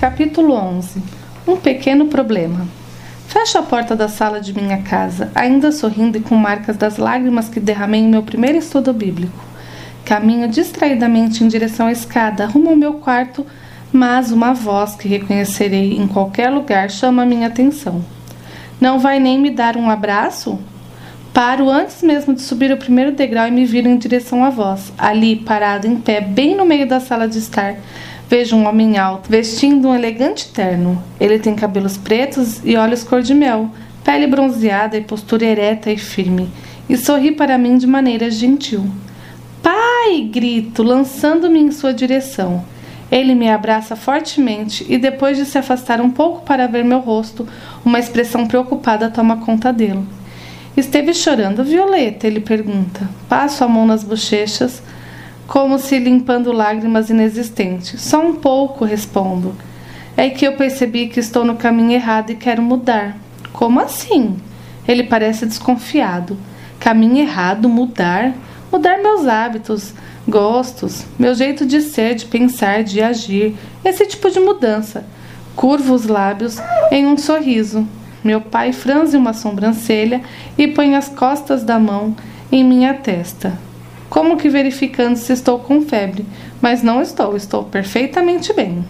Capítulo 11 Um pequeno problema. Fecho a porta da sala de minha casa, ainda sorrindo e com marcas das lágrimas que derramei em meu primeiro estudo bíblico. Caminho distraidamente em direção à escada, rumo ao meu quarto, mas uma voz que reconhecerei em qualquer lugar chama minha atenção. Não vai nem me dar um abraço? Paro antes mesmo de subir o primeiro degrau e me viro em direção à voz. Ali, parado em pé, bem no meio da sala de estar, vejo um homem alto, vestindo um elegante terno. Ele tem cabelos pretos e olhos cor de mel, pele bronzeada e postura ereta e firme, e sorri para mim de maneira gentil. Pai! grito, lançando-me em sua direção. Ele me abraça fortemente e, depois de se afastar um pouco para ver meu rosto, uma expressão preocupada toma conta dele. Esteve chorando, Violeta? Ele pergunta. Passo a mão nas bochechas, como se limpando lágrimas inexistentes. Só um pouco, respondo. É que eu percebi que estou no caminho errado e quero mudar. Como assim? Ele parece desconfiado. Caminho errado, mudar? Mudar meus hábitos, gostos, meu jeito de ser, de pensar, de agir. Esse tipo de mudança. Curvo os lábios em um sorriso. Meu pai franze uma sobrancelha e põe as costas da mão em minha testa, como que verificando se estou com febre, mas não estou, estou perfeitamente bem.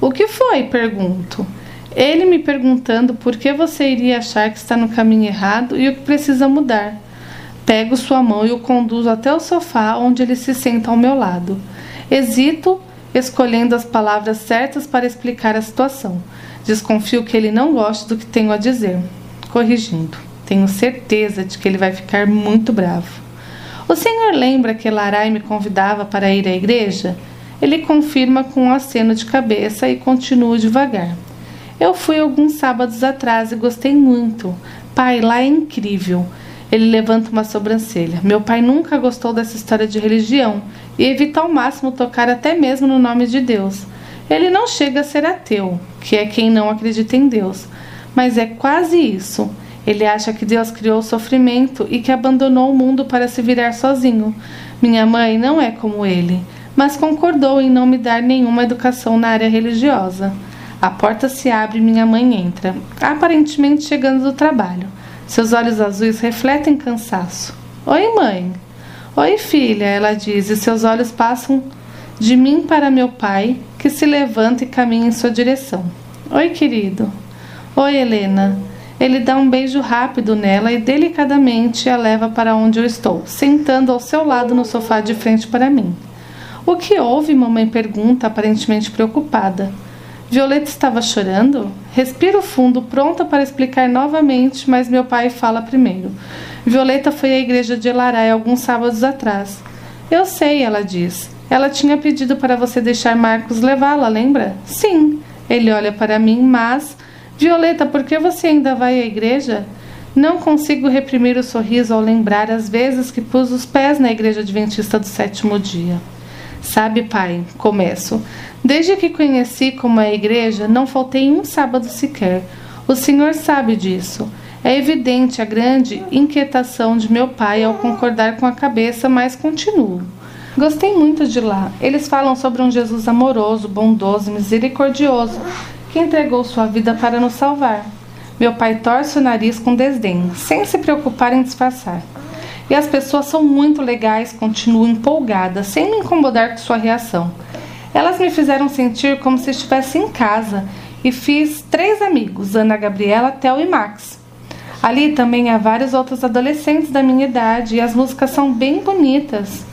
O que foi? pergunto. Ele me perguntando por que você iria achar que está no caminho errado e o que precisa mudar. Pego sua mão e o conduzo até o sofá, onde ele se senta ao meu lado. Hesito, escolhendo as palavras certas para explicar a situação. Desconfio que ele não goste do que tenho a dizer. Corrigindo, tenho certeza de que ele vai ficar muito bravo. O senhor lembra que Larai me convidava para ir à igreja? Ele confirma com um aceno de cabeça e continua devagar. Eu fui alguns sábados atrás e gostei muito. Pai, lá é incrível. Ele levanta uma sobrancelha. Meu pai nunca gostou dessa história de religião e evita ao máximo tocar até mesmo no nome de Deus. Ele não chega a ser ateu, que é quem não acredita em Deus, mas é quase isso. Ele acha que Deus criou o sofrimento e que abandonou o mundo para se virar sozinho. Minha mãe não é como ele, mas concordou em não me dar nenhuma educação na área religiosa. A porta se abre e minha mãe entra, aparentemente chegando do trabalho. Seus olhos azuis refletem cansaço. Oi, mãe. Oi, filha, ela diz, e seus olhos passam de mim para meu pai, que se levanta e caminha em sua direção. Oi, querido. Oi, Helena. Ele dá um beijo rápido nela e delicadamente a leva para onde eu estou, sentando ao seu lado no sofá de frente para mim. O que houve? Mamãe pergunta, aparentemente preocupada. Violeta estava chorando? Respiro fundo, pronta para explicar novamente, mas meu pai fala primeiro. Violeta foi à igreja de Elarai alguns sábados atrás. Eu sei, ela diz. Ela tinha pedido para você deixar Marcos levá-la, lembra? Sim. Ele olha para mim, mas. Violeta, por que você ainda vai à igreja? Não consigo reprimir o sorriso ao lembrar as vezes que pus os pés na igreja adventista do sétimo dia. Sabe, pai, começo. Desde que conheci como é a igreja, não faltei um sábado sequer. O senhor sabe disso. É evidente a grande inquietação de meu pai ao concordar com a cabeça, mas continuo. Gostei muito de lá. Eles falam sobre um Jesus amoroso, bondoso, misericordioso, que entregou sua vida para nos salvar. Meu pai torce o nariz com desdém, sem se preocupar em disfarçar. E as pessoas são muito legais, continuo empolgada, sem me incomodar com sua reação. Elas me fizeram sentir como se estivesse em casa e fiz três amigos, Ana Gabriela, Theo e Max. Ali também há vários outros adolescentes da minha idade e as músicas são bem bonitas.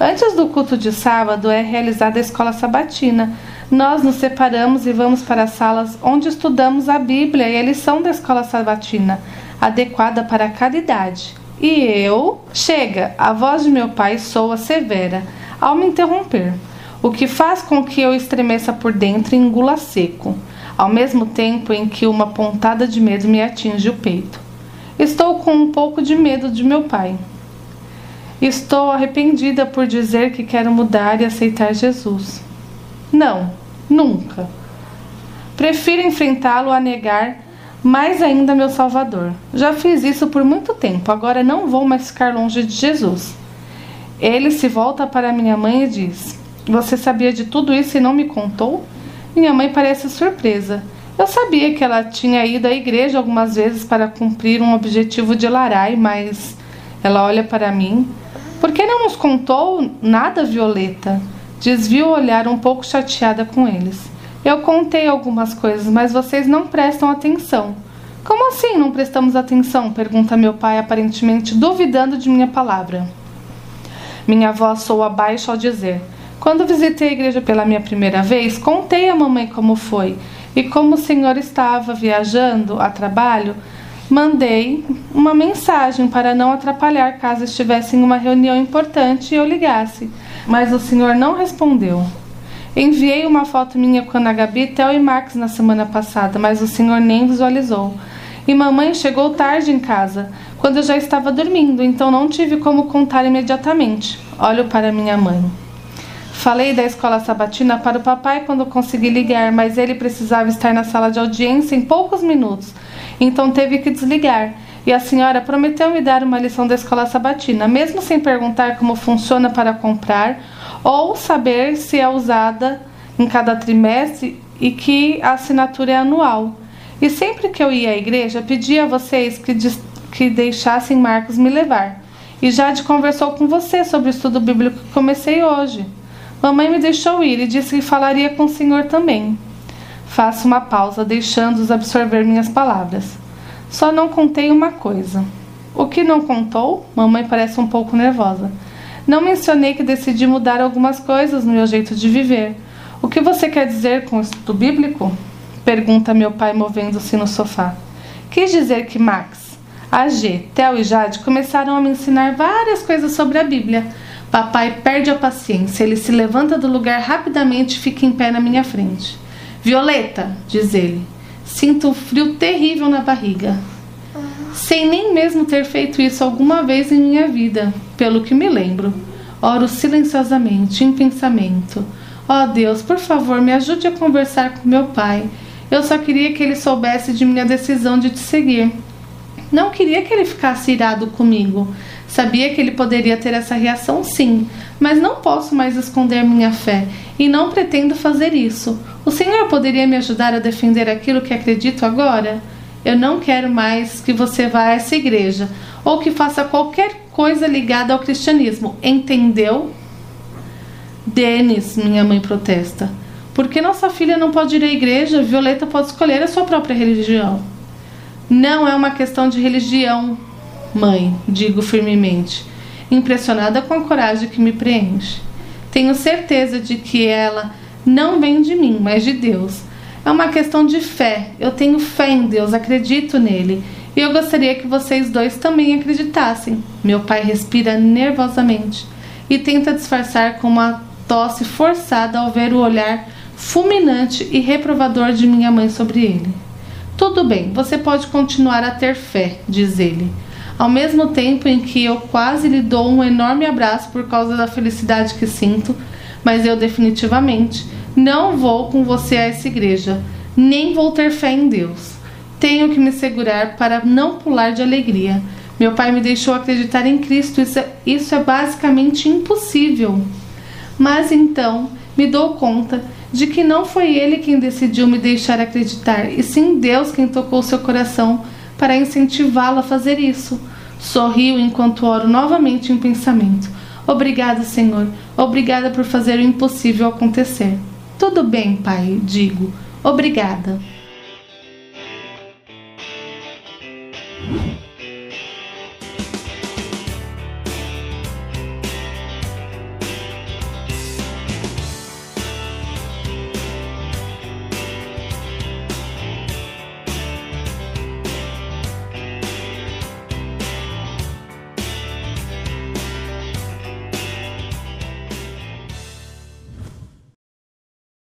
Antes do culto de sábado é realizada a escola sabatina. Nós nos separamos e vamos para as salas onde estudamos a Bíblia e a lição da escola sabatina, adequada para cada idade. E eu. Chega! A voz de meu pai soa severa ao me interromper, o que faz com que eu estremeça por dentro e engula seco, ao mesmo tempo em que uma pontada de medo me atinge o peito. Estou com um pouco de medo de meu pai. Estou arrependida por dizer que quero mudar e aceitar Jesus. Não, nunca. Prefiro enfrentá-lo a negar mais ainda meu Salvador. Já fiz isso por muito tempo, agora não vou mais ficar longe de Jesus. Ele se volta para minha mãe e diz: Você sabia de tudo isso e não me contou? Minha mãe parece surpresa. Eu sabia que ela tinha ido à igreja algumas vezes para cumprir um objetivo de Larai, mas ela olha para mim. Por que não nos contou nada, Violeta? Desvio o olhar um pouco chateada com eles. Eu contei algumas coisas, mas vocês não prestam atenção. Como assim não prestamos atenção? pergunta meu pai, aparentemente duvidando de minha palavra. Minha avó soa abaixo ao dizer: Quando visitei a igreja pela minha primeira vez, contei à mamãe como foi e como o senhor estava viajando a trabalho, mandei uma mensagem para não atrapalhar caso estivesse em uma reunião importante e eu ligasse, mas o senhor não respondeu. Enviei uma foto minha com a Gabi, Theo e Max na semana passada, mas o senhor nem visualizou. E mamãe chegou tarde em casa, quando eu já estava dormindo, então não tive como contar imediatamente. Olho para minha mãe. Falei da escola sabatina para o papai quando consegui ligar, mas ele precisava estar na sala de audiência em poucos minutos, então teve que desligar. E a senhora prometeu me dar uma lição da escola sabatina, mesmo sem perguntar como funciona para comprar ou saber se é usada em cada trimestre e que a assinatura é anual. E sempre que eu ia à igreja, pedia a vocês que, que deixassem Marcos me levar. E Jade conversou com você sobre o estudo bíblico que comecei hoje. Mamãe me deixou ir e disse que falaria com o senhor também. Faço uma pausa, deixando-os absorver minhas palavras. Só não contei uma coisa. O que não contou? Mamãe parece um pouco nervosa. Não mencionei que decidi mudar algumas coisas no meu jeito de viver. O que você quer dizer com estudo bíblico? Pergunta meu pai, movendo-se no sofá. Quis dizer que Max, AG, Theo e Jade começaram a me ensinar várias coisas sobre a Bíblia Papai perde a paciência. Ele se levanta do lugar rapidamente e fica em pé na minha frente. Violeta, diz ele, sinto um frio terrível na barriga. Sem nem mesmo ter feito isso alguma vez em minha vida, pelo que me lembro. Oro silenciosamente, em pensamento. Ó oh Deus, por favor, me ajude a conversar com meu pai. Eu só queria que ele soubesse de minha decisão de te seguir. Não queria que ele ficasse irado comigo. Sabia que ele poderia ter essa reação sim, mas não posso mais esconder minha fé e não pretendo fazer isso. O Senhor poderia me ajudar a defender aquilo que acredito agora? Eu não quero mais que você vá a essa igreja ou que faça qualquer coisa ligada ao cristianismo, entendeu? Denis, minha mãe protesta. Por que nossa filha não pode ir à igreja? Violeta pode escolher a sua própria religião. Não é uma questão de religião, Mãe, digo firmemente, impressionada com a coragem que me preenche. Tenho certeza de que ela não vem de mim, mas de Deus. É uma questão de fé. Eu tenho fé em Deus, acredito nele. E eu gostaria que vocês dois também acreditassem. Meu pai respira nervosamente e tenta disfarçar com uma tosse forçada ao ver o olhar fulminante e reprovador de minha mãe sobre ele. Tudo bem, você pode continuar a ter fé, diz ele ao mesmo tempo em que eu quase lhe dou um enorme abraço por causa da felicidade que sinto, mas eu definitivamente não vou com você a essa igreja, nem vou ter fé em Deus. Tenho que me segurar para não pular de alegria. Meu pai me deixou acreditar em Cristo, isso é, isso é basicamente impossível. Mas então me dou conta de que não foi ele quem decidiu me deixar acreditar, e sim Deus quem tocou seu coração para incentivá-lo a fazer isso. Sorrio enquanto oro novamente em pensamento. Obrigada, Senhor. Obrigada por fazer o impossível acontecer. Tudo bem, Pai, digo. Obrigada.